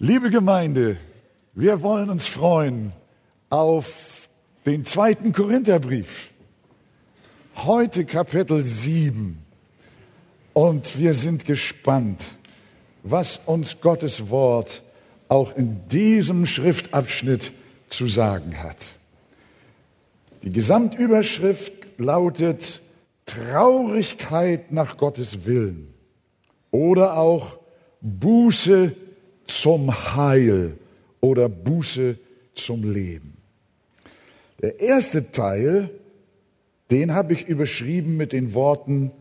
Liebe Gemeinde, wir wollen uns freuen auf den zweiten Korintherbrief. Heute Kapitel 7. Und wir sind gespannt, was uns Gottes Wort auch in diesem Schriftabschnitt zu sagen hat. Die Gesamtüberschrift lautet Traurigkeit nach Gottes Willen oder auch Buße zum Heil oder Buße zum Leben. Der erste Teil, den habe ich überschrieben mit den Worten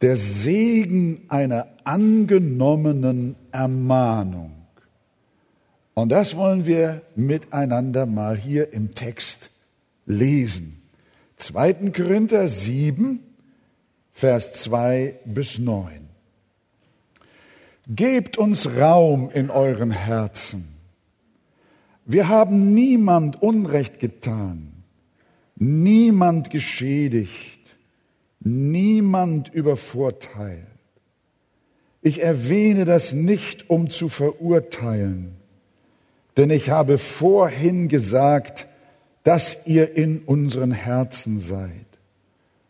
der Segen einer angenommenen Ermahnung. Und das wollen wir miteinander mal hier im Text lesen. 2. Korinther 7, Vers 2 bis 9. Gebt uns Raum in euren Herzen. Wir haben niemand Unrecht getan, niemand geschädigt, niemand übervorteilt. Ich erwähne das nicht, um zu verurteilen, denn ich habe vorhin gesagt, dass ihr in unseren Herzen seid,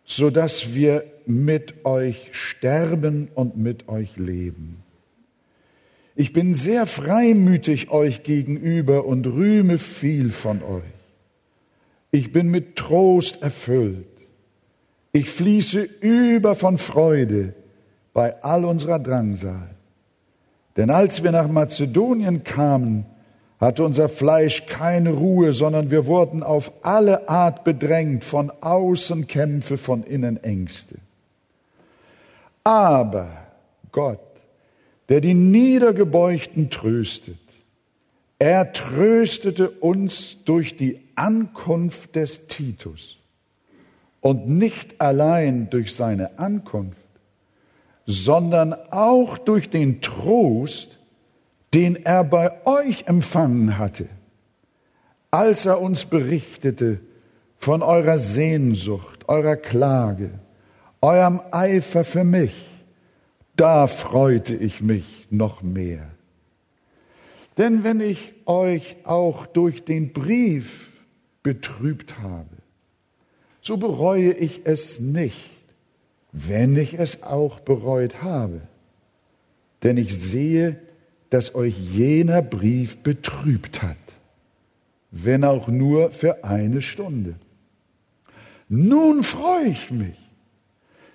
so dass wir mit euch sterben und mit euch leben. Ich bin sehr freimütig euch gegenüber und rühme viel von euch. Ich bin mit Trost erfüllt. Ich fließe über von Freude bei all unserer Drangsal. Denn als wir nach Mazedonien kamen, hatte unser Fleisch keine Ruhe, sondern wir wurden auf alle Art bedrängt, von außen Kämpfe, von innen Ängste. Aber Gott, der die Niedergebeugten tröstet. Er tröstete uns durch die Ankunft des Titus und nicht allein durch seine Ankunft, sondern auch durch den Trost, den er bei euch empfangen hatte, als er uns berichtete von eurer Sehnsucht, eurer Klage, eurem Eifer für mich da freute ich mich noch mehr. Denn wenn ich euch auch durch den Brief betrübt habe, so bereue ich es nicht, wenn ich es auch bereut habe. Denn ich sehe, dass euch jener Brief betrübt hat, wenn auch nur für eine Stunde. Nun freue ich mich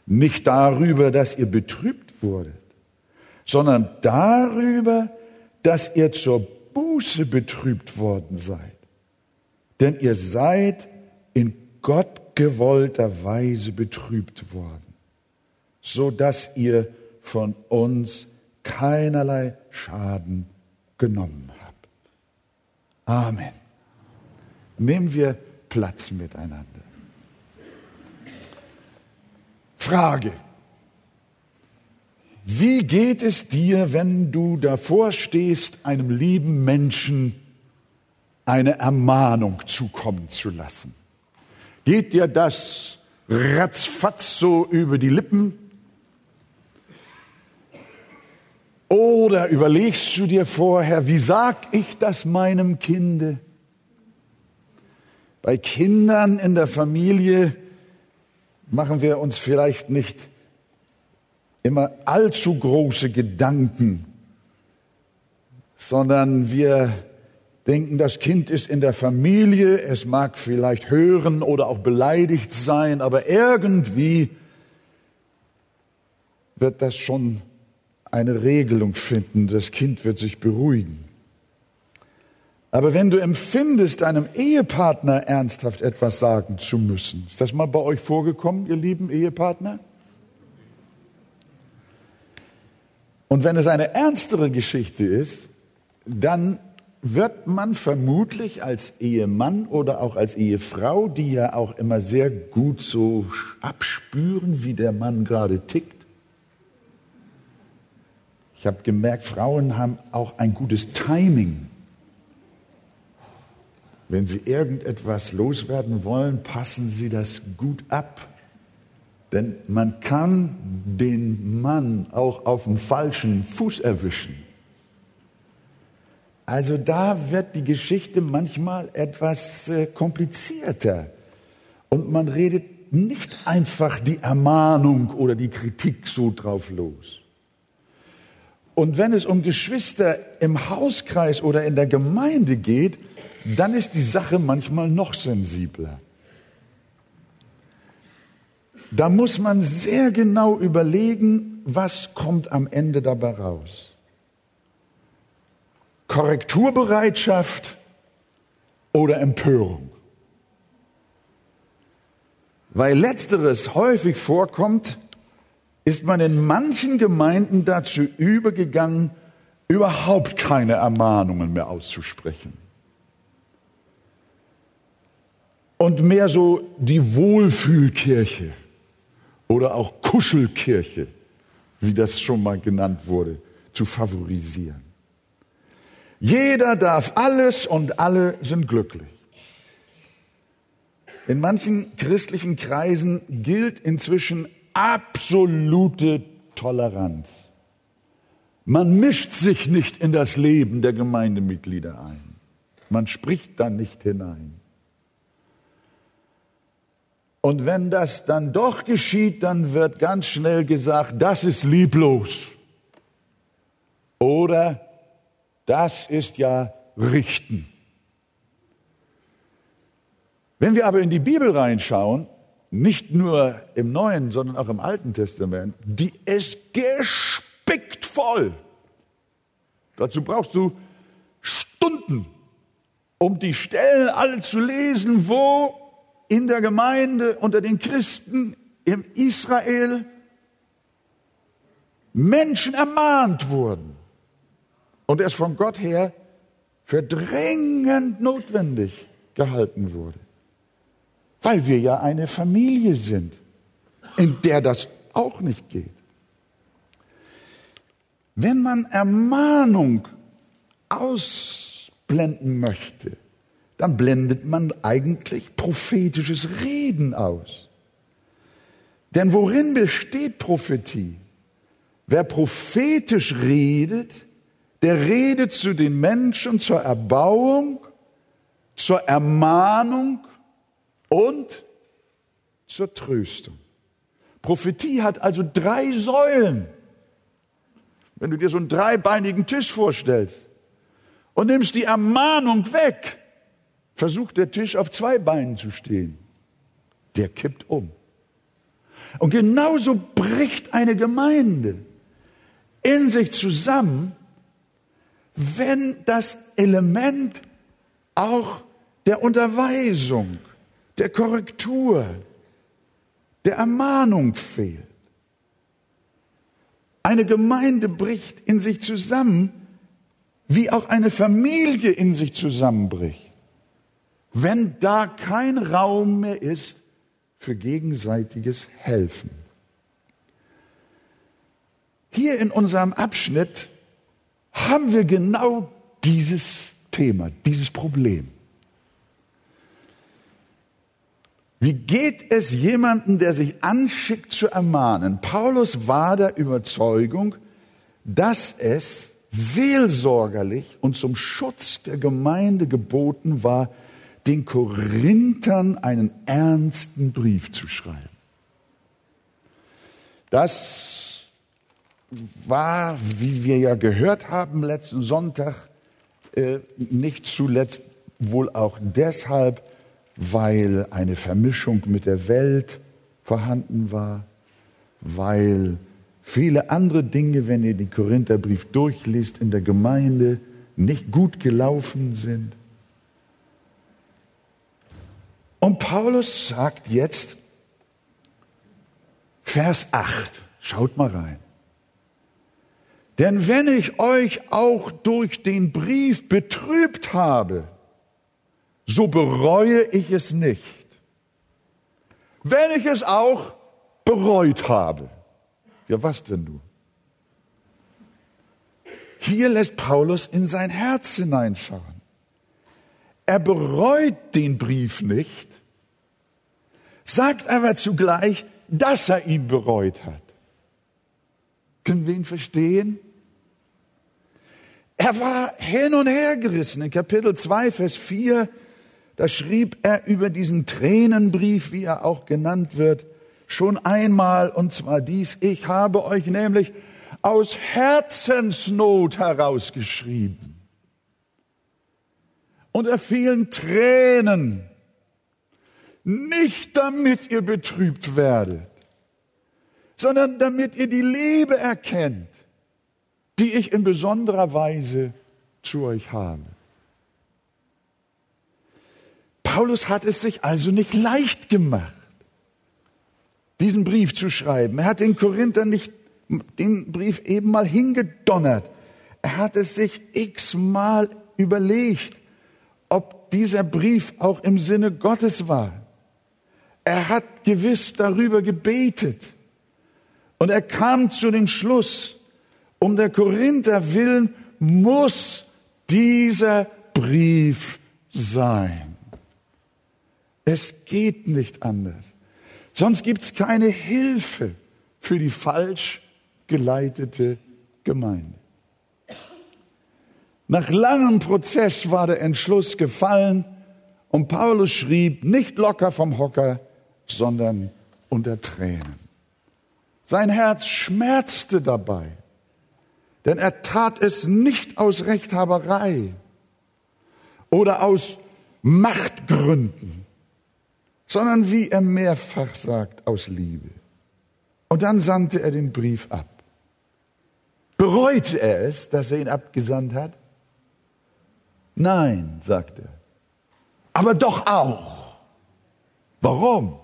nicht darüber, dass ihr betrübt wurdet, sondern darüber, dass ihr zur Buße betrübt worden seid. Denn ihr seid in Gott gewollter Weise betrübt worden, so dass ihr von uns keinerlei Schaden genommen habt. Amen. Nehmen wir Platz miteinander. Frage. Wie geht es dir, wenn du davor stehst, einem lieben Menschen eine Ermahnung zukommen zu lassen? Geht dir das ratzfatz so über die Lippen? Oder überlegst du dir vorher, wie sag ich das meinem Kinde? Bei Kindern in der Familie machen wir uns vielleicht nicht immer allzu große Gedanken, sondern wir denken, das Kind ist in der Familie, es mag vielleicht hören oder auch beleidigt sein, aber irgendwie wird das schon eine Regelung finden, das Kind wird sich beruhigen. Aber wenn du empfindest, einem Ehepartner ernsthaft etwas sagen zu müssen, ist das mal bei euch vorgekommen, ihr lieben Ehepartner? Und wenn es eine ernstere Geschichte ist, dann wird man vermutlich als Ehemann oder auch als Ehefrau, die ja auch immer sehr gut so abspüren, wie der Mann gerade tickt. Ich habe gemerkt, Frauen haben auch ein gutes Timing. Wenn sie irgendetwas loswerden wollen, passen sie das gut ab. Denn man kann den Mann auch auf dem falschen Fuß erwischen. Also da wird die Geschichte manchmal etwas äh, komplizierter und man redet nicht einfach die Ermahnung oder die Kritik so drauf los. Und wenn es um Geschwister im Hauskreis oder in der Gemeinde geht, dann ist die Sache manchmal noch sensibler. Da muss man sehr genau überlegen, was kommt am Ende dabei raus. Korrekturbereitschaft oder Empörung. Weil letzteres häufig vorkommt, ist man in manchen Gemeinden dazu übergegangen, überhaupt keine Ermahnungen mehr auszusprechen. Und mehr so die Wohlfühlkirche oder auch Kuschelkirche, wie das schon mal genannt wurde, zu favorisieren. Jeder darf alles und alle sind glücklich. In manchen christlichen Kreisen gilt inzwischen absolute Toleranz. Man mischt sich nicht in das Leben der Gemeindemitglieder ein. Man spricht da nicht hinein. Und wenn das dann doch geschieht, dann wird ganz schnell gesagt, das ist lieblos. Oder das ist ja Richten. Wenn wir aber in die Bibel reinschauen, nicht nur im Neuen, sondern auch im Alten Testament, die ist gespickt voll. Dazu brauchst du Stunden, um die Stellen alle zu lesen, wo in der Gemeinde unter den Christen im Israel Menschen ermahnt wurden und es von Gott her für dringend notwendig gehalten wurde. Weil wir ja eine Familie sind, in der das auch nicht geht. Wenn man Ermahnung ausblenden möchte, dann blendet man eigentlich prophetisches Reden aus. Denn worin besteht Prophetie? Wer prophetisch redet, der redet zu den Menschen zur Erbauung, zur Ermahnung und zur Tröstung. Prophetie hat also drei Säulen. Wenn du dir so einen dreibeinigen Tisch vorstellst und nimmst die Ermahnung weg, versucht der Tisch auf zwei Beinen zu stehen. Der kippt um. Und genauso bricht eine Gemeinde in sich zusammen, wenn das Element auch der Unterweisung, der Korrektur, der Ermahnung fehlt. Eine Gemeinde bricht in sich zusammen, wie auch eine Familie in sich zusammenbricht wenn da kein Raum mehr ist für gegenseitiges Helfen. Hier in unserem Abschnitt haben wir genau dieses Thema, dieses Problem. Wie geht es jemandem, der sich anschickt zu ermahnen? Paulus war der Überzeugung, dass es seelsorgerlich und zum Schutz der Gemeinde geboten war, den Korinthern einen ernsten Brief zu schreiben. Das war, wie wir ja gehört haben letzten Sonntag, äh, nicht zuletzt wohl auch deshalb, weil eine Vermischung mit der Welt vorhanden war, weil viele andere Dinge, wenn ihr den Korintherbrief durchliest, in der Gemeinde nicht gut gelaufen sind. Und Paulus sagt jetzt, Vers 8, schaut mal rein. Denn wenn ich euch auch durch den Brief betrübt habe, so bereue ich es nicht. Wenn ich es auch bereut habe. Ja, was denn du? Hier lässt Paulus in sein Herz hineinschauen. Er bereut den Brief nicht, sagt aber zugleich, dass er ihn bereut hat. Können wir ihn verstehen? Er war hin und her gerissen. In Kapitel 2, Vers 4, da schrieb er über diesen Tränenbrief, wie er auch genannt wird, schon einmal, und zwar dies, ich habe euch nämlich aus Herzensnot herausgeschrieben. Unter vielen Tränen, nicht damit ihr betrübt werdet, sondern damit ihr die Liebe erkennt, die ich in besonderer Weise zu euch habe. Paulus hat es sich also nicht leicht gemacht, diesen Brief zu schreiben. Er hat den Korinthern nicht den Brief eben mal hingedonnert. Er hat es sich x-mal überlegt, ob dieser Brief auch im Sinne Gottes war. Er hat gewiss darüber gebetet. Und er kam zu dem Schluss, um der Korinther willen muss dieser Brief sein. Es geht nicht anders. Sonst gibt es keine Hilfe für die falsch geleitete Gemeinde. Nach langem Prozess war der Entschluss gefallen und Paulus schrieb nicht locker vom Hocker, sondern unter Tränen. Sein Herz schmerzte dabei, denn er tat es nicht aus Rechthaberei oder aus Machtgründen, sondern wie er mehrfach sagt, aus Liebe. Und dann sandte er den Brief ab. Bereute er es, dass er ihn abgesandt hat? Nein, sagt er. Aber doch auch. Warum?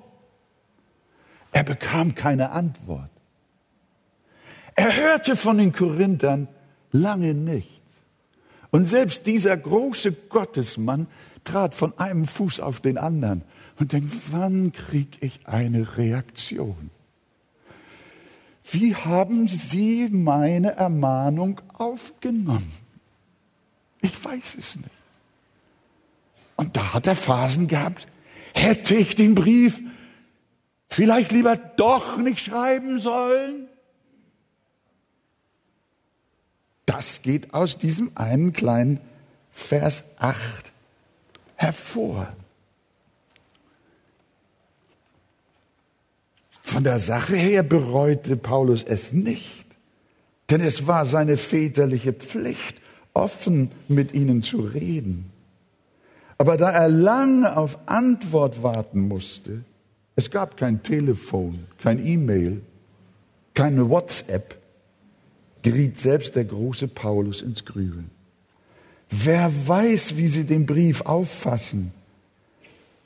Er bekam keine Antwort. Er hörte von den Korinthern lange nichts. Und selbst dieser große Gottesmann trat von einem Fuß auf den anderen und denkt, wann krieg ich eine Reaktion? Wie haben Sie meine Ermahnung aufgenommen? Ich weiß es nicht. Und da hat er Phasen gehabt, hätte ich den Brief vielleicht lieber doch nicht schreiben sollen? Das geht aus diesem einen kleinen Vers 8 hervor. Von der Sache her bereute Paulus es nicht, denn es war seine väterliche Pflicht, offen mit ihnen zu reden. Aber da er lange auf Antwort warten musste, es gab kein Telefon, kein E-Mail, keine WhatsApp, geriet selbst der große Paulus ins Grübeln. Wer weiß, wie sie den Brief auffassen?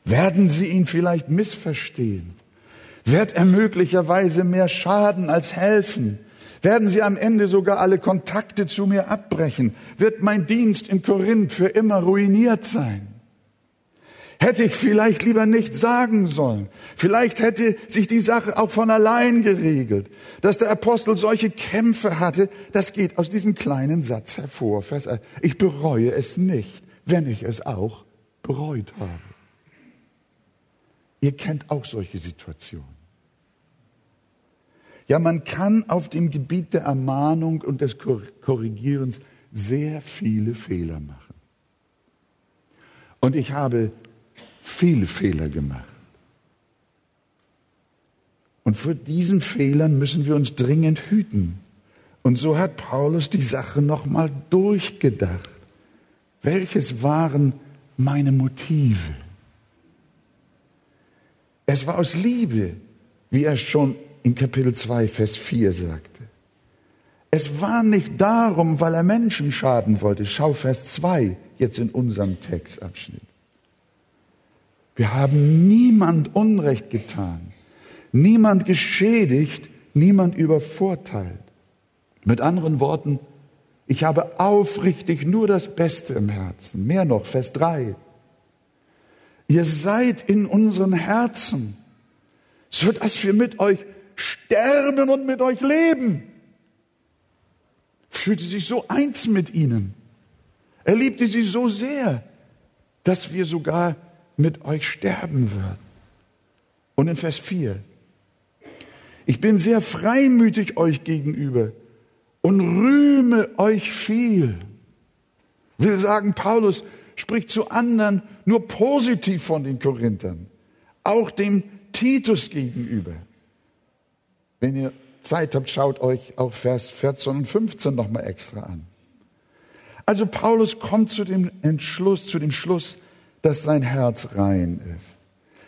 Werden sie ihn vielleicht missverstehen? Wird er möglicherweise mehr schaden als helfen? Werden sie am Ende sogar alle Kontakte zu mir abbrechen? Wird mein Dienst in Korinth für immer ruiniert sein? Hätte ich vielleicht lieber nicht sagen sollen. Vielleicht hätte sich die Sache auch von allein geregelt. Dass der Apostel solche Kämpfe hatte, das geht aus diesem kleinen Satz hervor. Ich bereue es nicht, wenn ich es auch bereut habe. Ihr kennt auch solche Situationen. Ja, man kann auf dem Gebiet der Ermahnung und des Korrigierens sehr viele Fehler machen. Und ich habe viele Fehler gemacht. Und vor diesen Fehlern müssen wir uns dringend hüten. Und so hat Paulus die Sache nochmal durchgedacht. Welches waren meine Motive? Es war aus Liebe, wie er schon in Kapitel 2, Vers 4 sagte. Es war nicht darum, weil er Menschen schaden wollte. Schau Vers 2 jetzt in unserem Textabschnitt. Wir haben niemand Unrecht getan, niemand geschädigt, niemand übervorteilt. Mit anderen Worten, ich habe aufrichtig nur das Beste im Herzen. Mehr noch, Vers 3. Ihr seid in unseren Herzen, so dass wir mit euch sterben und mit euch leben. Fühlte sich so eins mit ihnen. Er liebte sie so sehr, dass wir sogar mit euch sterben wird. Und in Vers 4, ich bin sehr freimütig euch gegenüber und rühme euch viel. Will sagen, Paulus spricht zu anderen nur positiv von den Korinthern, auch dem Titus gegenüber. Wenn ihr Zeit habt, schaut euch auch Vers 14 und 15 nochmal extra an. Also Paulus kommt zu dem Entschluss, zu dem Schluss, dass sein Herz rein ist,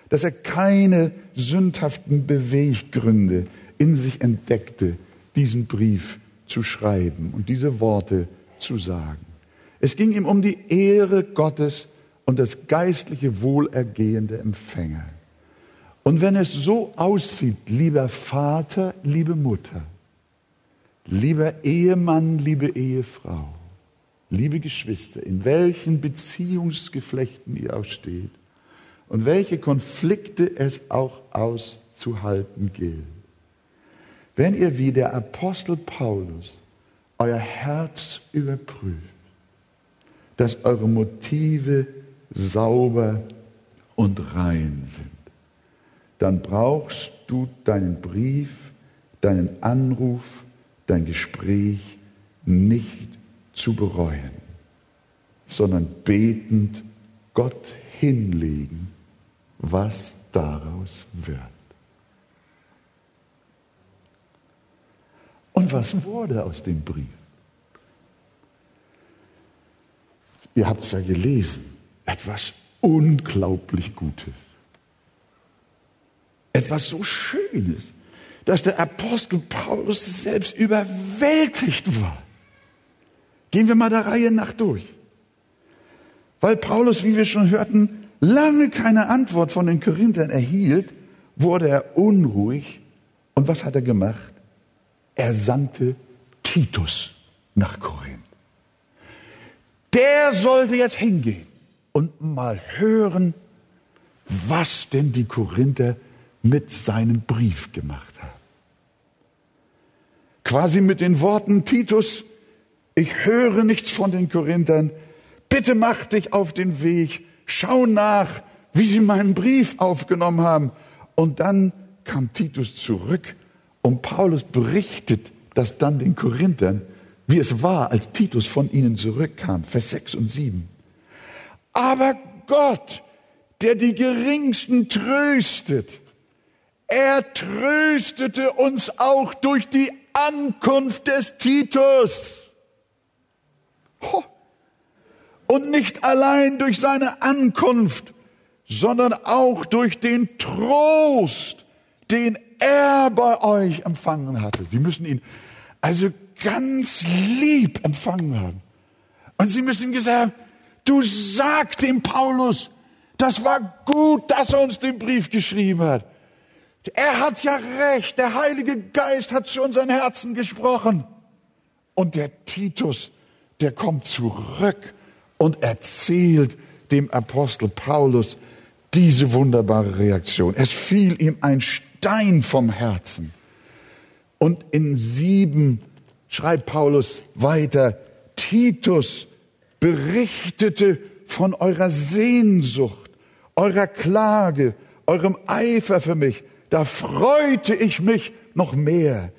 dass er keine sündhaften Beweggründe in sich entdeckte, diesen Brief zu schreiben und diese Worte zu sagen. Es ging ihm um die Ehre Gottes und das geistliche Wohlergehen der Empfänger. Und wenn es so aussieht, lieber Vater, liebe Mutter, lieber Ehemann, liebe Ehefrau, liebe Geschwister, in welchen Beziehungsgeflechten ihr auch steht und welche Konflikte es auch auszuhalten gilt. Wenn ihr wie der Apostel Paulus euer Herz überprüft, dass eure Motive sauber und rein sind, dann brauchst du deinen Brief, deinen Anruf, dein Gespräch nicht zu bereuen, sondern betend Gott hinlegen, was daraus wird. Und was wurde aus dem Brief? Ihr habt es ja gelesen, etwas unglaublich Gutes etwas so Schönes, dass der Apostel Paulus selbst überwältigt war. Gehen wir mal der Reihe nach durch. Weil Paulus, wie wir schon hörten, lange keine Antwort von den Korinthern erhielt, wurde er unruhig. Und was hat er gemacht? Er sandte Titus nach Korinth. Der sollte jetzt hingehen und mal hören, was denn die Korinther mit seinem Brief gemacht haben. Quasi mit den Worten, Titus, ich höre nichts von den Korinthern, bitte mach dich auf den Weg, schau nach, wie sie meinen Brief aufgenommen haben. Und dann kam Titus zurück und Paulus berichtet das dann den Korinthern, wie es war, als Titus von ihnen zurückkam. Vers 6 und 7. Aber Gott, der die Geringsten tröstet, er tröstete uns auch durch die Ankunft des Titus. Und nicht allein durch seine Ankunft, sondern auch durch den Trost, den er bei euch empfangen hatte. Sie müssen ihn also ganz lieb empfangen haben. Und sie müssen gesagt haben, du sag dem Paulus, das war gut, dass er uns den Brief geschrieben hat. Er hat ja recht, der Heilige Geist hat zu unseren Herzen gesprochen. Und der Titus, der kommt zurück und erzählt dem Apostel Paulus diese wunderbare Reaktion. Es fiel ihm ein Stein vom Herzen. Und in sieben schreibt Paulus weiter, Titus berichtete von eurer Sehnsucht, eurer Klage, eurem Eifer für mich da freute ich mich noch mehr.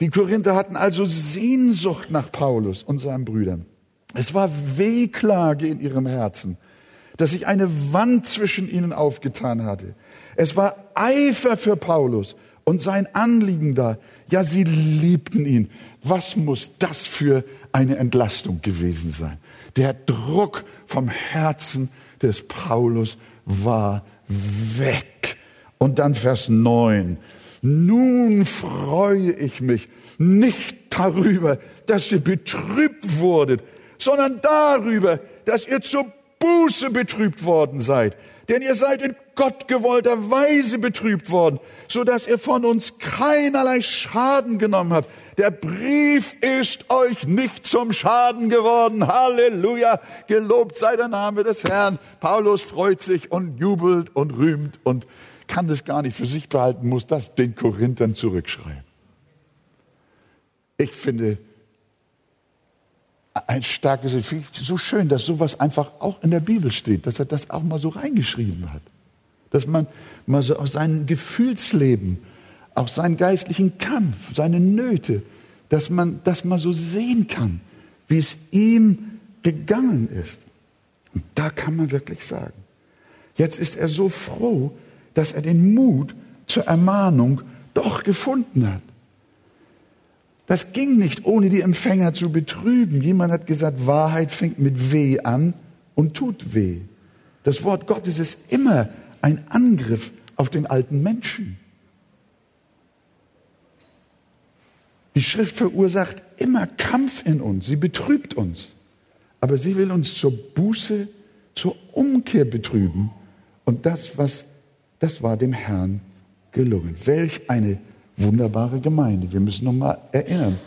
Die Korinther hatten also Sehnsucht nach Paulus und seinen Brüdern. Es war Wehklage in ihrem Herzen, dass sich eine Wand zwischen ihnen aufgetan hatte. Es war Eifer für Paulus und sein Anliegen da. Ja, sie liebten ihn. Was muss das für eine Entlastung gewesen sein? Der Druck vom Herzen des Paulus war weg. Und dann Vers 9. Nun freue ich mich nicht darüber, dass ihr betrübt wurdet, sondern darüber, dass ihr zur Buße betrübt worden seid. Denn ihr seid in Gott gewollter Weise betrübt worden, so dass ihr von uns keinerlei Schaden genommen habt. Der Brief ist euch nicht zum Schaden geworden. Halleluja. Gelobt sei der Name des Herrn. Paulus freut sich und jubelt und rühmt und kann das gar nicht für sich behalten, muss das den Korinthern zurückschreiben. Ich finde ein starkes, so schön, dass sowas einfach auch in der Bibel steht, dass er das auch mal so reingeschrieben hat. Dass man mal so aus seinem Gefühlsleben, auch seinen geistlichen Kampf, seine Nöte, dass man das mal so sehen kann, wie es ihm gegangen ist. Und da kann man wirklich sagen, jetzt ist er so froh, dass er den Mut zur Ermahnung doch gefunden hat. Das ging nicht, ohne die Empfänger zu betrüben. Jemand hat gesagt, Wahrheit fängt mit weh an und tut weh. Das Wort Gottes ist immer ein Angriff auf den alten Menschen. Die Schrift verursacht immer Kampf in uns, sie betrübt uns, aber sie will uns zur Buße, zur Umkehr betrüben. Und das, was, das war dem Herrn gelungen. Welch eine wunderbare Gemeinde. Wir müssen noch mal erinnern.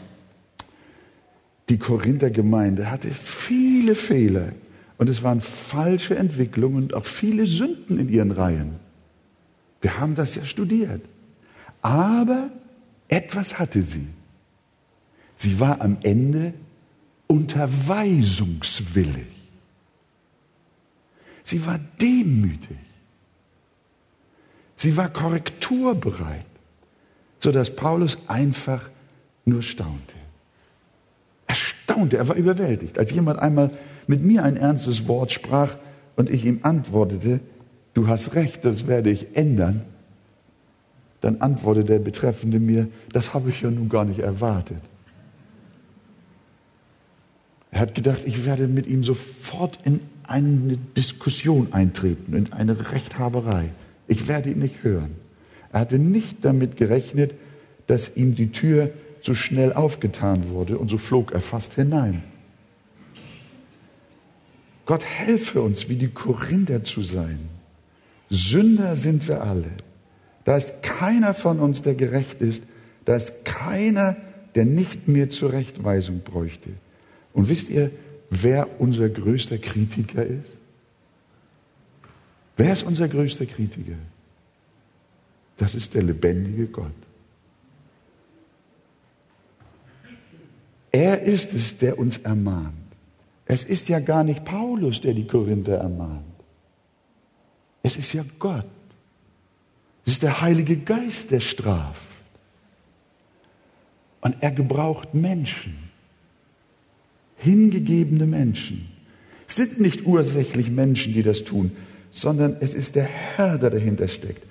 Die Korinther Gemeinde hatte viele Fehler und es waren falsche Entwicklungen und auch viele Sünden in ihren Reihen. Wir haben das ja studiert. Aber etwas hatte sie. Sie war am Ende unterweisungswillig. Sie war demütig. Sie war korrekturbereit, sodass Paulus einfach nur staunte. Er staunte, er war überwältigt. Als jemand einmal mit mir ein ernstes Wort sprach und ich ihm antwortete, du hast recht, das werde ich ändern, dann antwortete der Betreffende mir, das habe ich ja nun gar nicht erwartet. Er hat gedacht, ich werde mit ihm sofort in eine Diskussion eintreten, in eine Rechthaberei. Ich werde ihn nicht hören. Er hatte nicht damit gerechnet, dass ihm die Tür so schnell aufgetan wurde und so flog er fast hinein. Gott helfe uns, wie die Korinther zu sein. Sünder sind wir alle. Da ist keiner von uns, der gerecht ist. Da ist keiner, der nicht mehr Zurechtweisung bräuchte. Und wisst ihr, wer unser größter Kritiker ist? Wer ist unser größter Kritiker? Das ist der lebendige Gott. Er ist es, der uns ermahnt. Es ist ja gar nicht Paulus, der die Korinther ermahnt. Es ist ja Gott. Es ist der Heilige Geist, der straft. Und er gebraucht Menschen hingegebene Menschen. Es sind nicht ursächlich Menschen, die das tun, sondern es ist der Herr, der dahinter steckt.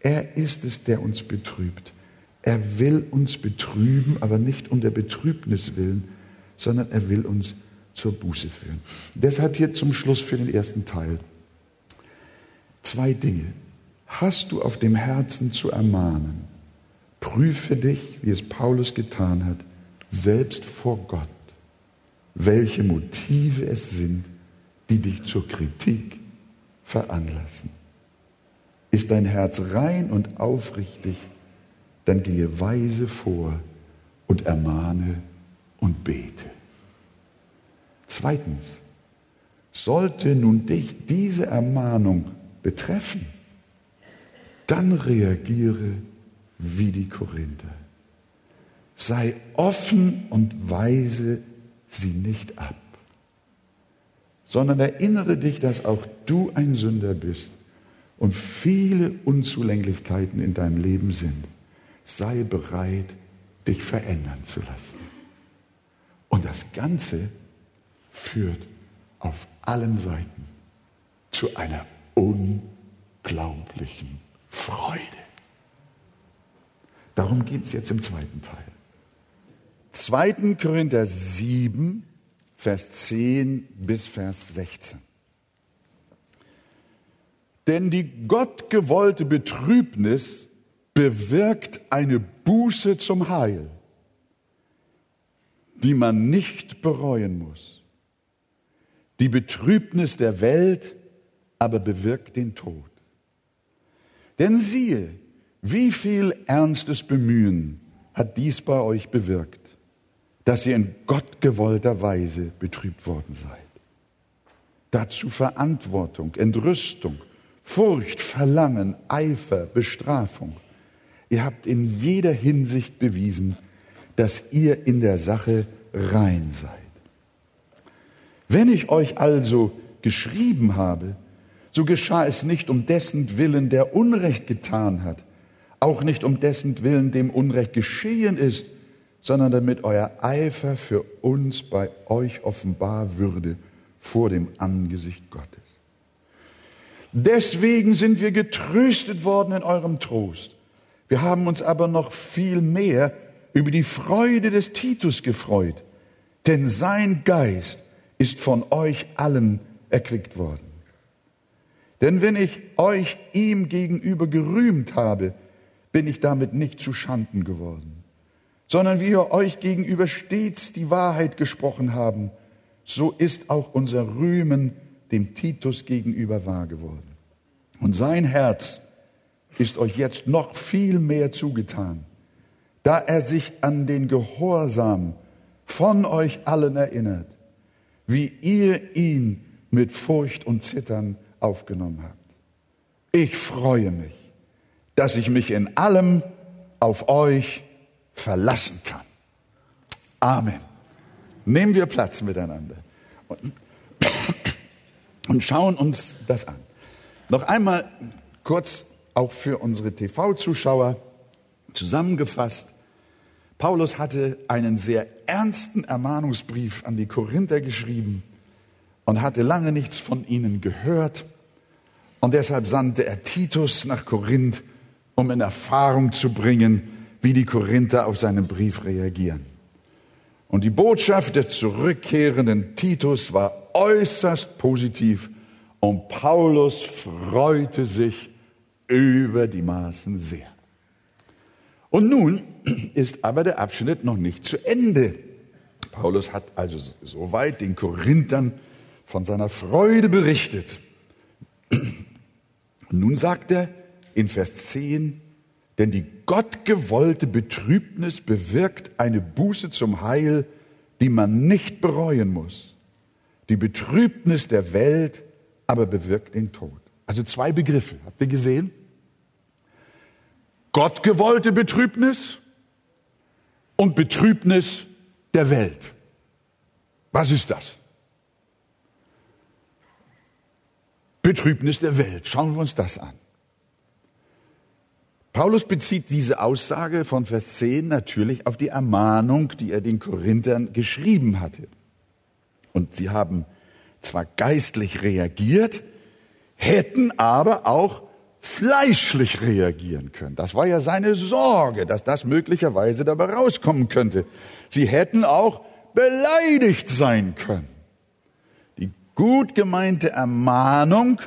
Er ist es, der uns betrübt. Er will uns betrüben, aber nicht um der Betrübnis willen, sondern er will uns zur Buße führen. Deshalb hier zum Schluss für den ersten Teil. Zwei Dinge. Hast du auf dem Herzen zu ermahnen? Prüfe dich, wie es Paulus getan hat, selbst vor Gott welche Motive es sind, die dich zur Kritik veranlassen. Ist dein Herz rein und aufrichtig, dann gehe weise vor und ermahne und bete. Zweitens, sollte nun dich diese Ermahnung betreffen, dann reagiere wie die Korinther. Sei offen und weise sie nicht ab, sondern erinnere dich, dass auch du ein Sünder bist und viele Unzulänglichkeiten in deinem Leben sind. Sei bereit, dich verändern zu lassen. Und das Ganze führt auf allen Seiten zu einer unglaublichen Freude. Darum geht es jetzt im zweiten Teil. 2. Korinther 7, Vers 10 bis Vers 16. Denn die gottgewollte Betrübnis bewirkt eine Buße zum Heil, die man nicht bereuen muss. Die Betrübnis der Welt aber bewirkt den Tod. Denn siehe, wie viel ernstes Bemühen hat dies bei euch bewirkt dass ihr in gottgewollter Weise betrübt worden seid. Dazu Verantwortung, Entrüstung, Furcht, Verlangen, Eifer, Bestrafung. Ihr habt in jeder Hinsicht bewiesen, dass ihr in der Sache rein seid. Wenn ich euch also geschrieben habe, so geschah es nicht um dessen Willen, der Unrecht getan hat, auch nicht um dessen Willen, dem Unrecht geschehen ist, sondern damit euer Eifer für uns bei euch offenbar würde vor dem Angesicht Gottes. Deswegen sind wir getröstet worden in eurem Trost. Wir haben uns aber noch viel mehr über die Freude des Titus gefreut, denn sein Geist ist von euch allen erquickt worden. Denn wenn ich euch ihm gegenüber gerühmt habe, bin ich damit nicht zu Schanden geworden, sondern wie wir euch gegenüber stets die Wahrheit gesprochen haben, so ist auch unser Rühmen dem Titus gegenüber wahr geworden. Und sein Herz ist euch jetzt noch viel mehr zugetan, da er sich an den Gehorsam von euch allen erinnert, wie ihr ihn mit Furcht und Zittern aufgenommen habt. Ich freue mich, dass ich mich in allem auf euch verlassen kann. Amen. Nehmen wir Platz miteinander und, und schauen uns das an. Noch einmal kurz auch für unsere TV-Zuschauer zusammengefasst. Paulus hatte einen sehr ernsten Ermahnungsbrief an die Korinther geschrieben und hatte lange nichts von ihnen gehört. Und deshalb sandte er Titus nach Korinth, um in Erfahrung zu bringen, wie die Korinther auf seinen Brief reagieren. Und die Botschaft des zurückkehrenden Titus war äußerst positiv und Paulus freute sich über die Maßen sehr. Und nun ist aber der Abschnitt noch nicht zu Ende. Paulus hat also soweit den Korinthern von seiner Freude berichtet. Und nun sagt er in Vers 10, denn die gottgewollte Betrübnis bewirkt eine Buße zum Heil, die man nicht bereuen muss. Die Betrübnis der Welt aber bewirkt den Tod. Also zwei Begriffe. Habt ihr gesehen? Gottgewollte Betrübnis und Betrübnis der Welt. Was ist das? Betrübnis der Welt. Schauen wir uns das an. Paulus bezieht diese Aussage von Vers 10 natürlich auf die Ermahnung, die er den Korinthern geschrieben hatte. Und sie haben zwar geistlich reagiert, hätten aber auch fleischlich reagieren können. Das war ja seine Sorge, dass das möglicherweise dabei rauskommen könnte. Sie hätten auch beleidigt sein können. Die gut gemeinte Ermahnung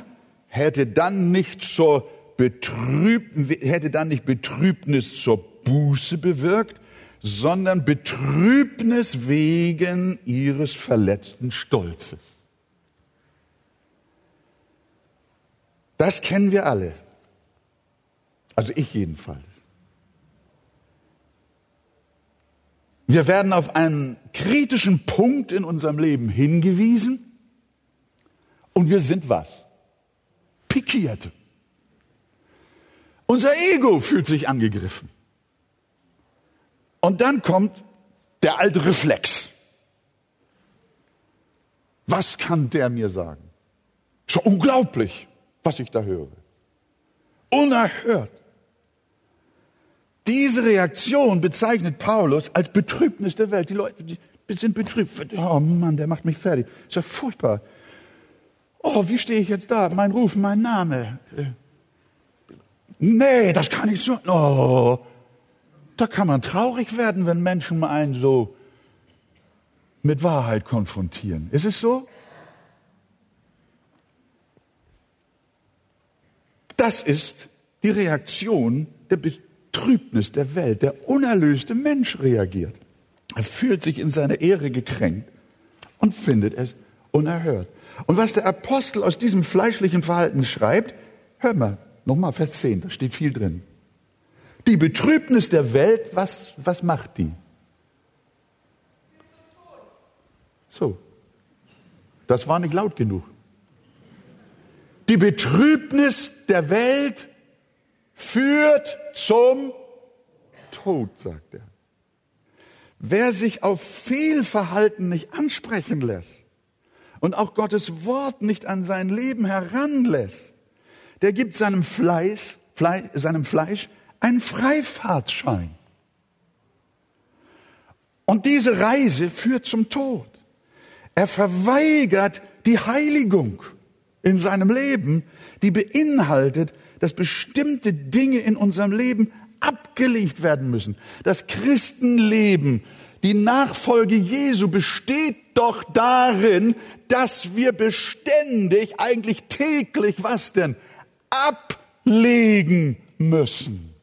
hätte dann nicht zur Betrüb hätte dann nicht Betrübnis zur Buße bewirkt, sondern Betrübnis wegen ihres verletzten Stolzes. Das kennen wir alle. Also ich jedenfalls. Wir werden auf einen kritischen Punkt in unserem Leben hingewiesen und wir sind was? Pikiert. Unser Ego fühlt sich angegriffen. Und dann kommt der alte Reflex. Was kann der mir sagen? So unglaublich was ich da höre. Unerhört. Diese Reaktion bezeichnet Paulus als Betrübnis der Welt. Die Leute die sind betrübt. Oh Mann, der macht mich fertig. ist ja furchtbar. Oh, wie stehe ich jetzt da? Mein Ruf, mein Name. Nee, das kann ich so. Oh, da kann man traurig werden, wenn Menschen einen so mit Wahrheit konfrontieren. Ist es so? Das ist die Reaktion der Betrübnis der Welt. Der unerlöste Mensch reagiert. Er fühlt sich in seiner Ehre gekränkt und findet es unerhört. Und was der Apostel aus diesem fleischlichen Verhalten schreibt, hör mal, nochmal Vers 10, da steht viel drin. Die Betrübnis der Welt, was, was macht die? So, das war nicht laut genug. Die Betrübnis der Welt führt zum Tod, sagt er. Wer sich auf Fehlverhalten nicht ansprechen lässt und auch Gottes Wort nicht an sein Leben heranlässt, der gibt seinem Fleisch, Fleisch, seinem Fleisch einen Freifahrtschein. Und diese Reise führt zum Tod. Er verweigert Die Heiligung in seinem Leben, die beinhaltet, dass bestimmte Dinge in unserem Leben abgelegt werden müssen. Das Christenleben, die Nachfolge Jesu besteht doch darin, dass wir beständig, eigentlich täglich, was denn? Ablegen müssen.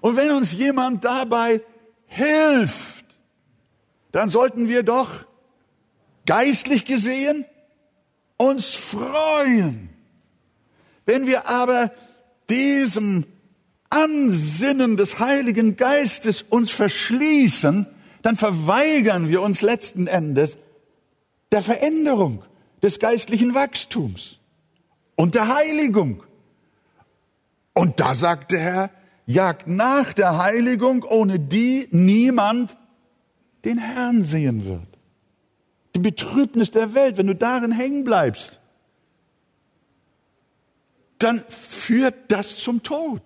Und wenn uns jemand dabei hilft, dann sollten wir doch geistlich gesehen uns freuen. Wenn wir aber diesem Ansinnen des Heiligen Geistes uns verschließen, dann verweigern wir uns letzten Endes der Veränderung, des geistlichen Wachstums und der Heiligung. Und da sagt der Herr, jagt nach der Heiligung, ohne die niemand den Herrn sehen wird. Die Betrübnis der Welt, wenn du darin hängen bleibst, dann führt das zum Tod.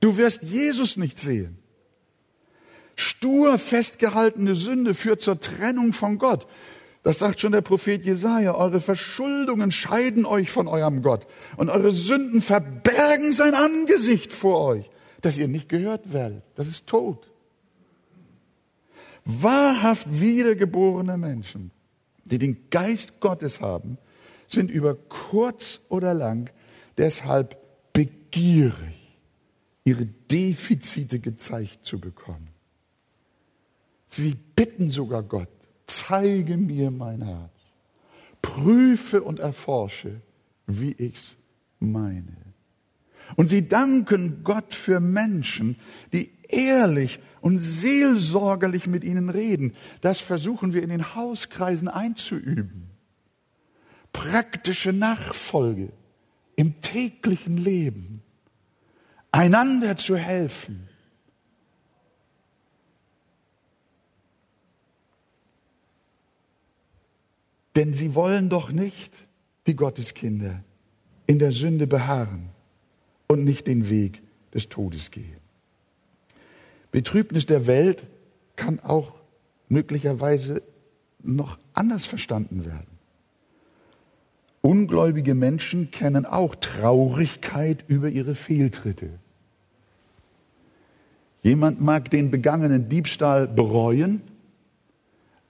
Du wirst Jesus nicht sehen. Stur festgehaltene Sünde führt zur Trennung von Gott. Das sagt schon der Prophet Jesaja. Eure Verschuldungen scheiden euch von eurem Gott und eure Sünden verbergen sein Angesicht vor euch, dass ihr nicht gehört werdet. Das ist Tod. Wahrhaft wiedergeborene Menschen, die den Geist Gottes haben, sind über kurz oder lang deshalb begierig, ihre Defizite gezeigt zu bekommen. Sie bitten sogar Gott, zeige mir mein Herz, prüfe und erforsche, wie ich's meine. Und sie danken Gott für Menschen, die ehrlich und seelsorgerlich mit ihnen reden. Das versuchen wir in den Hauskreisen einzuüben praktische Nachfolge im täglichen Leben, einander zu helfen. Denn sie wollen doch nicht, wie Gotteskinder, in der Sünde beharren und nicht den Weg des Todes gehen. Betrübnis der Welt kann auch möglicherweise noch anders verstanden werden. Ungläubige Menschen kennen auch Traurigkeit über ihre Fehltritte. Jemand mag den begangenen Diebstahl bereuen,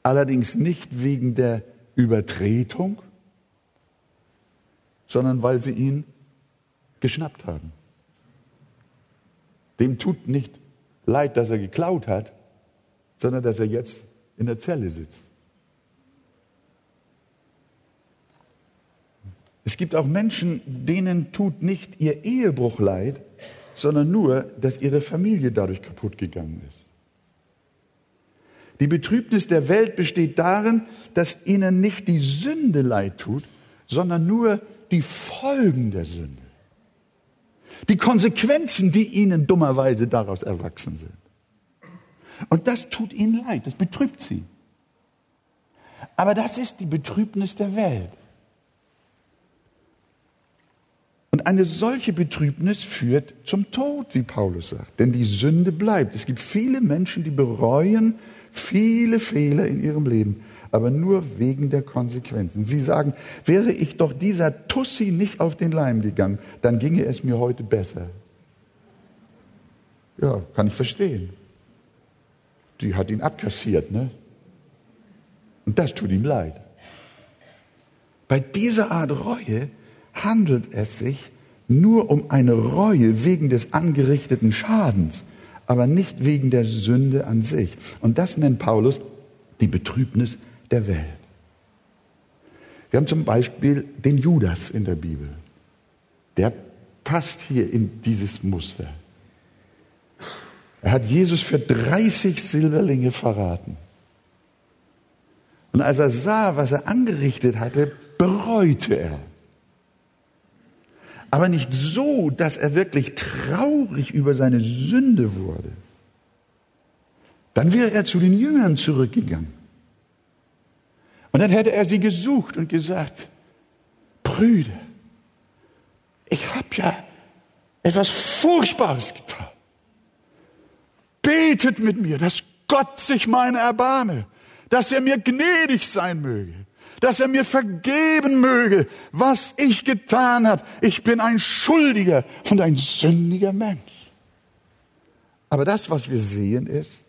allerdings nicht wegen der Übertretung, sondern weil sie ihn geschnappt haben. Dem tut nicht leid, dass er geklaut hat, sondern dass er jetzt in der Zelle sitzt. Es gibt auch Menschen, denen tut nicht ihr Ehebruch leid, sondern nur, dass ihre Familie dadurch kaputt gegangen ist. Die Betrübnis der Welt besteht darin, dass ihnen nicht die Sünde leid tut, sondern nur die Folgen der Sünde. Die Konsequenzen, die ihnen dummerweise daraus erwachsen sind. Und das tut ihnen leid, das betrübt sie. Aber das ist die Betrübnis der Welt. Und eine solche Betrübnis führt zum Tod, wie Paulus sagt. Denn die Sünde bleibt. Es gibt viele Menschen, die bereuen viele Fehler in ihrem Leben, aber nur wegen der Konsequenzen. Sie sagen, wäre ich doch dieser Tussi nicht auf den Leim gegangen, dann ginge es mir heute besser. Ja, kann ich verstehen. Die hat ihn abkassiert, ne? Und das tut ihm leid. Bei dieser Art Reue handelt es sich nur um eine Reue wegen des angerichteten Schadens, aber nicht wegen der Sünde an sich. Und das nennt Paulus die Betrübnis der Welt. Wir haben zum Beispiel den Judas in der Bibel. Der passt hier in dieses Muster. Er hat Jesus für 30 Silberlinge verraten. Und als er sah, was er angerichtet hatte, bereute er aber nicht so, dass er wirklich traurig über seine Sünde wurde. Dann wäre er zu den Jüngern zurückgegangen. Und dann hätte er sie gesucht und gesagt, Brüder, ich habe ja etwas Furchtbares getan. Betet mit mir, dass Gott sich meine erbarme. dass er mir gnädig sein möge, dass er mir vergeben möge, was ich getan habe. Ich bin ein schuldiger und ein sündiger Mensch. Aber das, was wir sehen, ist,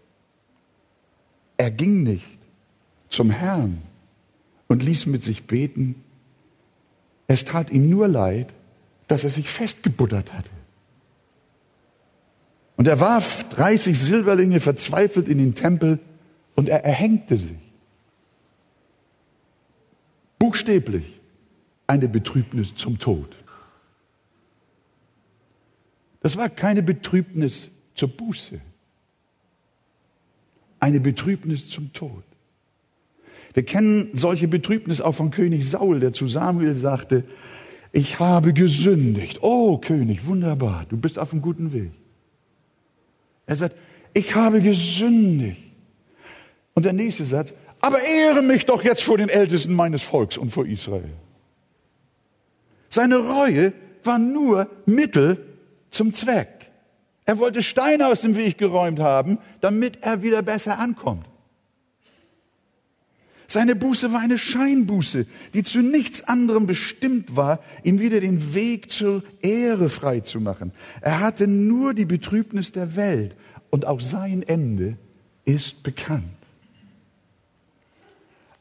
er ging nicht zum Herrn und ließ mit sich beten. Es tat ihm nur leid, dass er sich festgebuttert hatte. Und er warf 30 Silberlinge verzweifelt in den Tempel und er erhängte sich. Buchstäblich eine Betrübnis zum Tod. Das war keine Betrübnis zur Buße, eine Betrübnis zum Tod. Wir kennen solche Betrübnis auch von König Saul, der zu Samuel sagte, ich habe gesündigt. Oh König, wunderbar, du bist auf einem guten Weg. Er sagt, ich habe gesündigt. Und der nächste Satz, aber ehre mich doch jetzt vor den Ältesten meines Volks und vor Israel. Seine Reue war nur Mittel zum Zweck. Er wollte Steine aus dem Weg geräumt haben, damit er wieder besser ankommt. Seine Buße war eine Scheinbuße, die zu nichts anderem bestimmt war, ihm wieder den Weg zur Ehre frei zu machen. Er hatte nur die Betrübnis der Welt und auch sein Ende ist bekannt.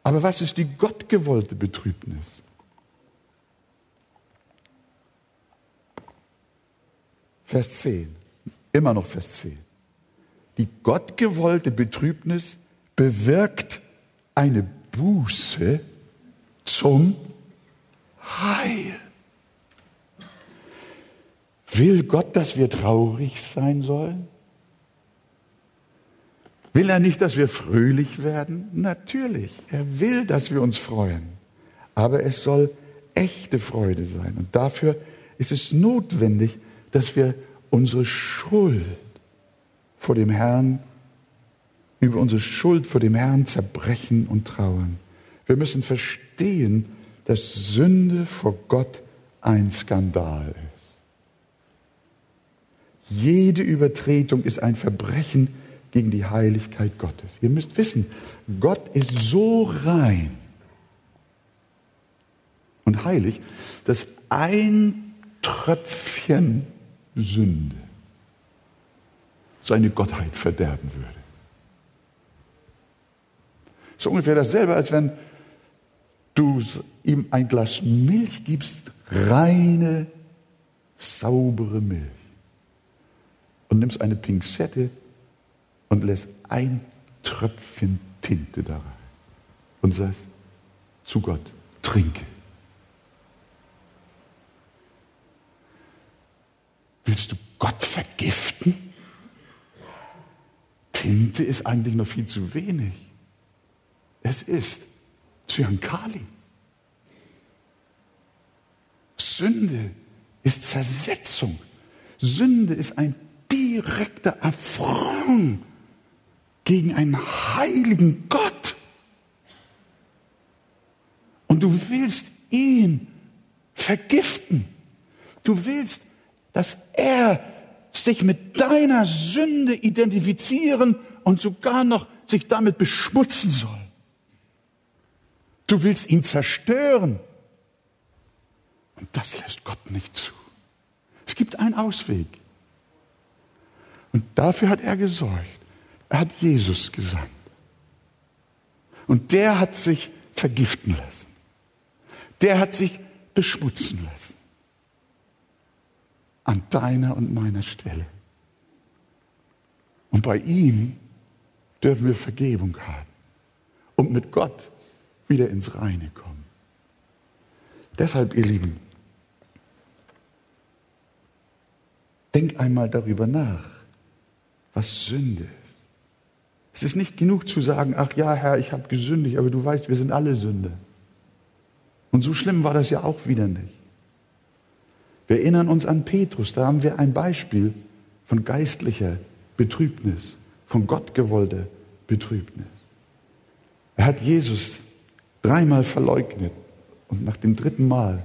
Aber was ist die gottgewollte Betrübnis? Vers 10, immer noch Vers 10. Die gottgewollte Betrübnis bewirkt eine Buße zum Heil. Will Gott, dass wir traurig sein sollen? Will er nicht, dass wir fröhlich werden? Natürlich. Er will, dass wir uns freuen. Aber es soll echte Freude sein. Und dafür ist es notwendig, dass wir unsere Schuld vor dem Herrn über unsere Schuld vor dem Herrn zerbrechen und trauern. Wir müssen verstehen, dass Sünde vor Gott ein Skandal ist. Jede Übertretung ist ein Verbrechen gegen die Heiligkeit Gottes. Ihr müsst wissen, Gott ist so rein und heilig, dass ein Tröpfchen Sünde seine Gottheit verderben würde. So ungefähr dasselbe, als wenn du ihm ein Glas Milch gibst, reine, saubere Milch. Und nimmst eine Pinzette und lässt ein Tröpfchen Tinte da rein. Und sagst zu Gott, trinke. Willst du Gott vergiften? Tinte ist eigentlich noch viel zu wenig. Es ist Zyankali. Sünde ist Zersetzung. Sünde ist ein direkter Affront gegen einen heiligen Gott. Und du willst ihn vergiften. Du willst, dass er sich mit deiner Sünde identifizieren und sogar noch sich damit beschmutzen soll. Du willst ihn zerstören. Und das lässt Gott nicht zu. Es gibt einen Ausweg. Und dafür hat er gesorgt. Er hat Jesus gesandt. Und der hat sich vergiften lassen. Der hat sich beschmutzen lassen. An deiner und meiner Stelle. Und bei ihm dürfen wir Vergebung haben. Und mit Gott wieder ins Reine kommen. Deshalb, ihr Lieben, denk einmal darüber nach, was Sünde ist. Es ist nicht genug zu sagen, ach ja, Herr, ich habe gesündigt, aber du weißt, wir sind alle Sünde. Und so schlimm war das ja auch wieder nicht. Wir erinnern uns an Petrus, da haben wir ein Beispiel von geistlicher Betrübnis, von Gott gewollter Betrübnis. Er hat Jesus dreimal verleugnet und nach dem dritten Mal,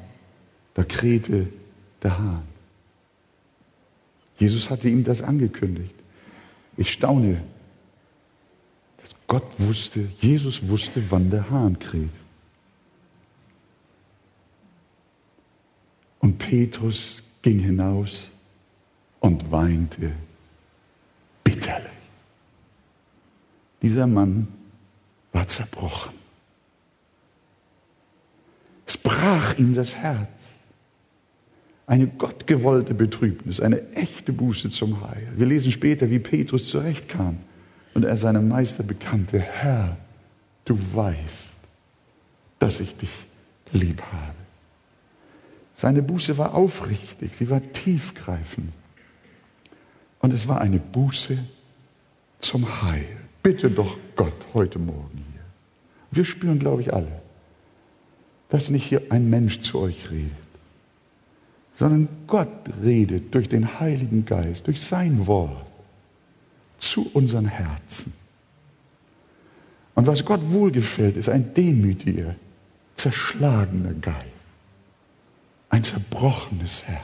da krähte der Hahn. Jesus hatte ihm das angekündigt. Ich staune, Gott wusste, Jesus wusste, wann der Hahn kräht. Und Petrus ging hinaus und weinte bitterlich. Dieser Mann war zerbrochen. Es brach ihm das Herz. Eine gottgewollte Betrübnis, eine echte Buße zum Heil. Wir lesen später, wie Petrus zurechtkam und er seinem Meister bekannte, Herr, du weißt, dass ich dich lieb habe. Seine Buße war aufrichtig, sie war tiefgreifend. Und es war eine Buße zum Heil. Bitte doch Gott heute Morgen hier. Wir spüren, glaube ich, alle, dass nicht hier ein Mensch zu euch redet, sondern Gott redet durch den Heiligen Geist, durch sein Wort zu unseren Herzen. Und was Gott wohlgefällt, ist ein demütiger, zerschlagener Geist, ein zerbrochenes Herz.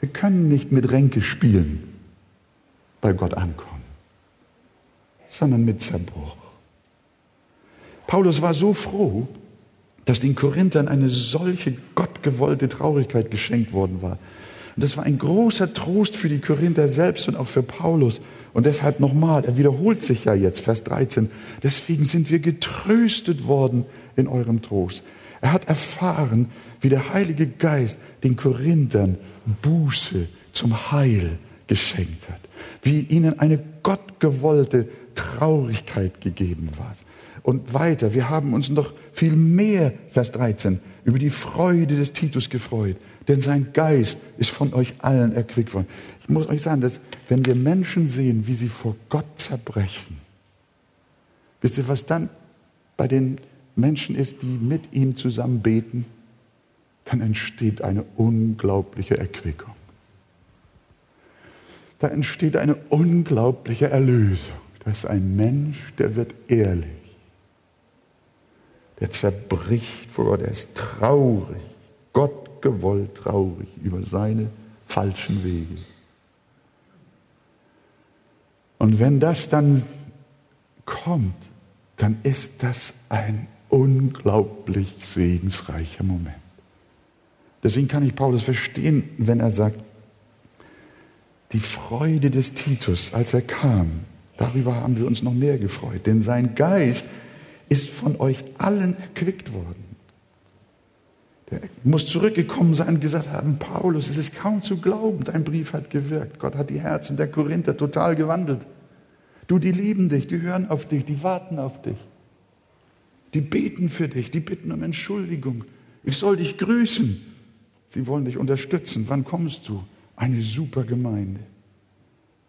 Wir können nicht mit Ränke spielen bei Gott ankommen, sondern mit Zerbruch. Paulus war so froh, dass den Korinthern eine solche gottgewollte Traurigkeit geschenkt worden war. Und das war ein großer Trost für die Korinther selbst und auch für Paulus. Und deshalb nochmal, er wiederholt sich ja jetzt, Vers 13. Deswegen sind wir getröstet worden in eurem Trost. Er hat erfahren, wie der Heilige Geist den Korinthern Buße zum Heil geschenkt hat, wie ihnen eine gottgewollte Traurigkeit gegeben war. Und weiter, wir haben uns noch viel mehr, Vers 13, über die Freude des Titus gefreut, denn sein Geist ist von euch allen erquickt worden. Ich muss euch sagen, dass wenn wir Menschen sehen, wie sie vor Gott zerbrechen, wisst ihr, was dann bei den Menschen ist, die mit ihm zusammen beten? Dann entsteht eine unglaubliche Erquickung da entsteht eine unglaubliche Erlösung. Da ist ein Mensch, der wird ehrlich. Der zerbricht vor Gott, er ist traurig, Gott gewollt traurig über seine falschen Wege. Und wenn das dann kommt, dann ist das ein unglaublich segensreicher Moment. Deswegen kann ich Paulus verstehen, wenn er sagt, die Freude des Titus, als er kam, darüber haben wir uns noch mehr gefreut, denn sein Geist ist von euch allen erquickt worden. Der muss zurückgekommen sein und gesagt haben, Paulus, es ist kaum zu glauben, dein Brief hat gewirkt. Gott hat die Herzen der Korinther total gewandelt. Du, die lieben dich, die hören auf dich, die warten auf dich. Die beten für dich, die bitten um Entschuldigung. Ich soll dich grüßen. Sie wollen dich unterstützen. Wann kommst du? Eine super Gemeinde.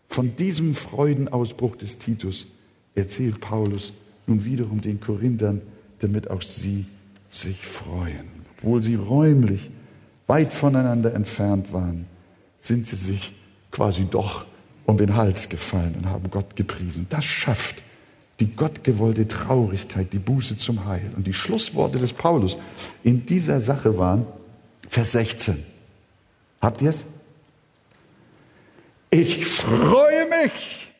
Von diesem Freudenausbruch des Titus erzählt Paulus nun wiederum den Korinthern, damit auch sie sich freuen. Obwohl sie räumlich weit voneinander entfernt waren, sind sie sich quasi doch um den Hals gefallen und haben Gott gepriesen. Das schafft die gottgewollte Traurigkeit, die Buße zum Heil. Und die Schlussworte des Paulus in dieser Sache waren Vers 16. Habt ihr es? Ich freue mich,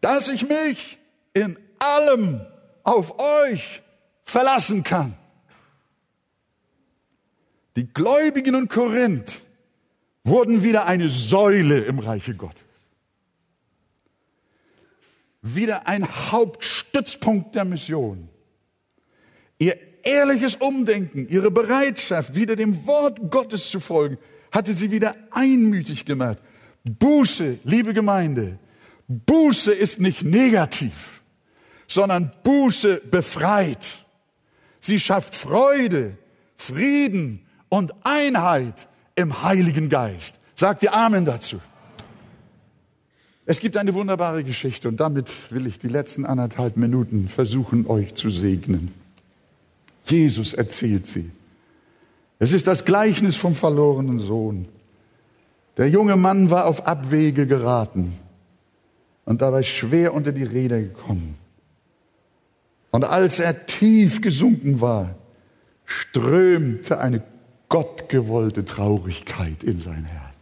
dass ich mich in allem auf euch verlassen kann. Die Gläubigen in Korinth wurden wieder eine Säule im Reiche Gottes. Wieder ein Hauptstützpunkt der Mission. Ihr ehrliches Umdenken, ihre Bereitschaft, wieder dem Wort Gottes zu folgen, hatte sie wieder einmütig gemacht. Buße, liebe Gemeinde, Buße ist nicht negativ, sondern Buße befreit. Sie schafft Freude, Frieden und Einheit im Heiligen Geist. Sagt ihr Amen dazu. Es gibt eine wunderbare Geschichte und damit will ich die letzten anderthalb Minuten versuchen, euch zu segnen. Jesus erzählt sie. Es ist das Gleichnis vom verlorenen Sohn. Der junge Mann war auf Abwege geraten und dabei schwer unter die Räder gekommen. Und als er tief gesunken war, strömte eine gottgewollte Traurigkeit in sein Herz.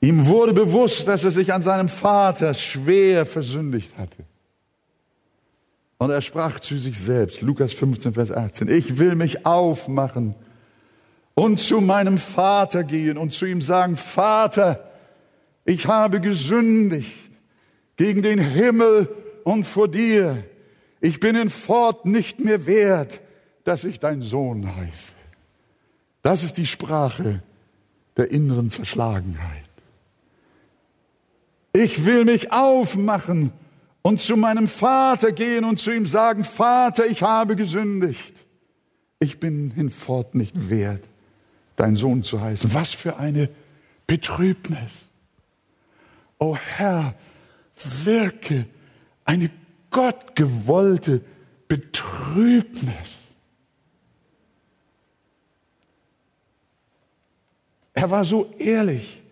Ihm wurde bewusst, dass er sich an seinem Vater schwer versündigt hatte. Und er sprach zu sich selbst, Lukas 15, Vers 18, ich will mich aufmachen und zu meinem Vater gehen und zu ihm sagen, Vater, ich habe gesündigt gegen den Himmel und vor dir. Ich bin in fort nicht mehr wert, dass ich dein Sohn heiße. Das ist die Sprache der inneren Zerschlagenheit. Ich will mich aufmachen und zu meinem Vater gehen und zu ihm sagen, Vater, ich habe gesündigt. Ich bin hinfort nicht wert, dein Sohn zu heißen. Was für eine Betrübnis. O Herr, wirke eine gottgewollte Betrübnis. Er war so ehrlich,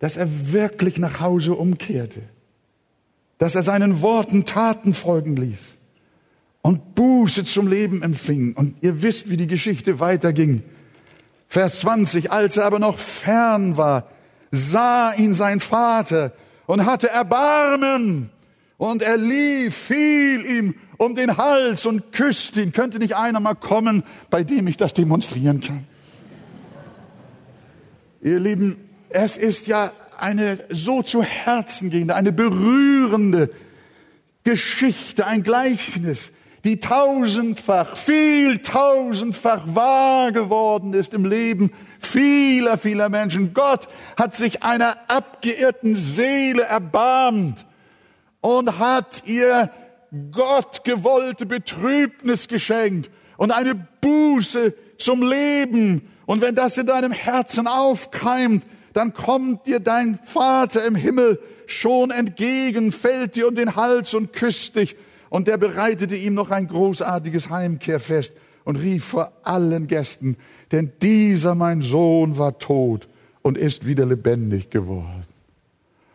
dass er wirklich nach Hause umkehrte, dass er seinen Worten Taten folgen ließ und Buße zum Leben empfing. Und ihr wisst, wie die Geschichte weiterging. Vers 20, als er aber noch fern war, sah ihn sein Vater und hatte Erbarmen. Und er lief, fiel ihm um den Hals und küsste ihn. Könnte nicht einer mal kommen, bei dem ich das demonstrieren kann? Ihr Lieben, es ist ja eine so zu Herzen gehende, eine berührende Geschichte, ein Gleichnis, die tausendfach, viel tausendfach wahr geworden ist im Leben vieler, vieler Menschen. Gott hat sich einer abgeirrten Seele erbarmt und hat ihr Gott gewollte Betrübnis geschenkt und eine Buße zum Leben. Und wenn das in deinem Herzen aufkeimt, dann kommt dir dein Vater im Himmel schon entgegen, fällt dir um den Hals und küsst dich. Und der bereitete ihm noch ein großartiges Heimkehrfest und rief vor allen Gästen, denn dieser mein Sohn war tot und ist wieder lebendig geworden.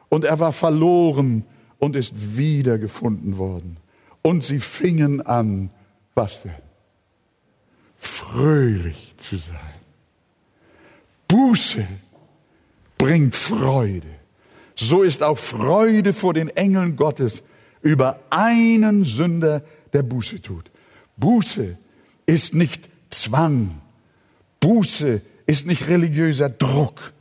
Und er war verloren und ist wiedergefunden worden. Und sie fingen an, was denn? Fröhlich zu sein. Buße bringt Freude. So ist auch Freude vor den Engeln Gottes über einen Sünder, der Buße tut. Buße ist nicht Zwang. Buße ist nicht religiöser Druck.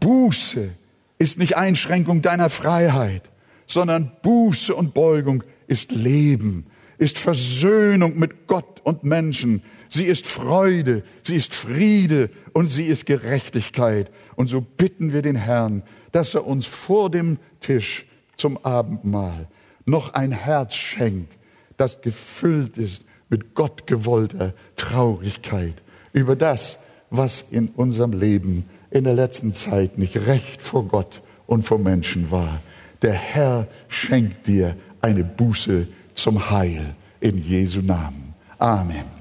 Buße ist nicht Einschränkung deiner Freiheit, sondern Buße und Beugung ist Leben, ist Versöhnung mit Gott und Menschen. Sie ist Freude, sie ist Friede und sie ist Gerechtigkeit. Und so bitten wir den Herrn, dass er uns vor dem Tisch zum Abendmahl noch ein Herz schenkt, das gefüllt ist mit gottgewollter Traurigkeit über das, was in unserem Leben in der letzten Zeit nicht recht vor Gott und vor Menschen war. Der Herr schenkt dir eine Buße zum Heil in Jesu Namen. Amen.